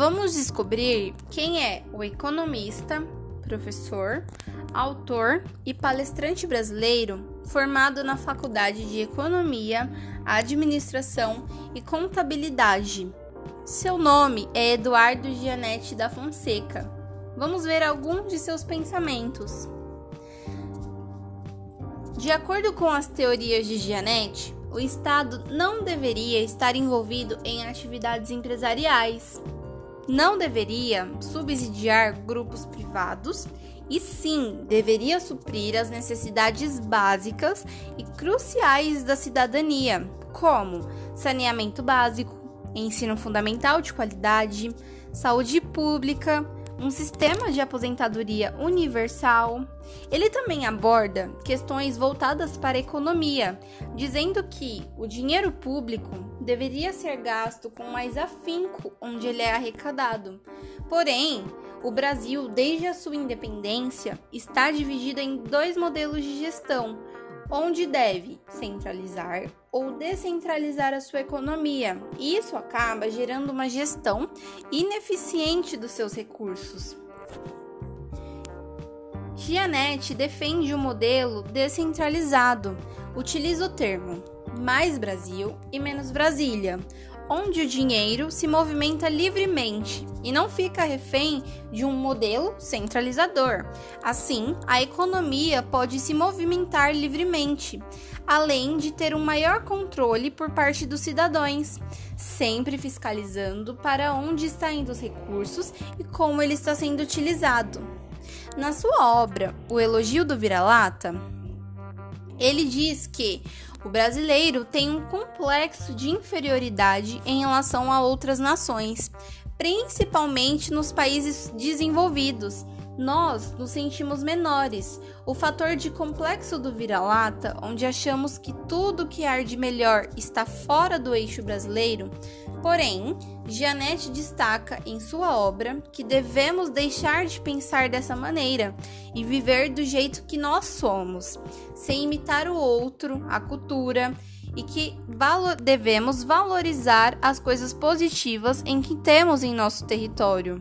Vamos descobrir quem é o economista, professor, autor e palestrante brasileiro formado na Faculdade de Economia, Administração e Contabilidade. Seu nome é Eduardo Gianetti da Fonseca. Vamos ver alguns de seus pensamentos. De acordo com as teorias de Gianetti, o Estado não deveria estar envolvido em atividades empresariais. Não deveria subsidiar grupos privados e sim deveria suprir as necessidades básicas e cruciais da cidadania, como saneamento básico, ensino fundamental de qualidade, saúde pública, um sistema de aposentadoria universal. Ele também aborda questões voltadas para a economia, dizendo que o dinheiro público deveria ser gasto com mais afinco onde ele é arrecadado. Porém, o Brasil, desde a sua independência, está dividido em dois modelos de gestão onde deve centralizar ou descentralizar a sua economia. E isso acaba gerando uma gestão ineficiente dos seus recursos. Gianetti defende o um modelo descentralizado. Utiliza o termo mais Brasil e menos Brasília, onde o dinheiro se movimenta livremente e não fica refém de um modelo centralizador. Assim, a economia pode se movimentar livremente, além de ter um maior controle por parte dos cidadãos, sempre fiscalizando para onde está indo os recursos e como ele está sendo utilizado. Na sua obra, O Elogio do Vira-Lata, ele diz que o brasileiro tem um complexo de inferioridade em relação a outras nações, principalmente nos países desenvolvidos. Nós nos sentimos menores. O fator de complexo do vira-lata, onde achamos que tudo que há de melhor está fora do eixo brasileiro, Porém, Gianetti destaca em sua obra que devemos deixar de pensar dessa maneira e viver do jeito que nós somos, sem imitar o outro, a cultura, e que valo devemos valorizar as coisas positivas em que temos em nosso território.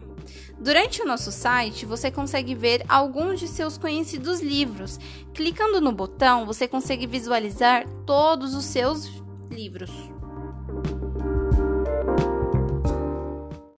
Durante o nosso site, você consegue ver alguns de seus conhecidos livros. Clicando no botão, você consegue visualizar todos os seus livros.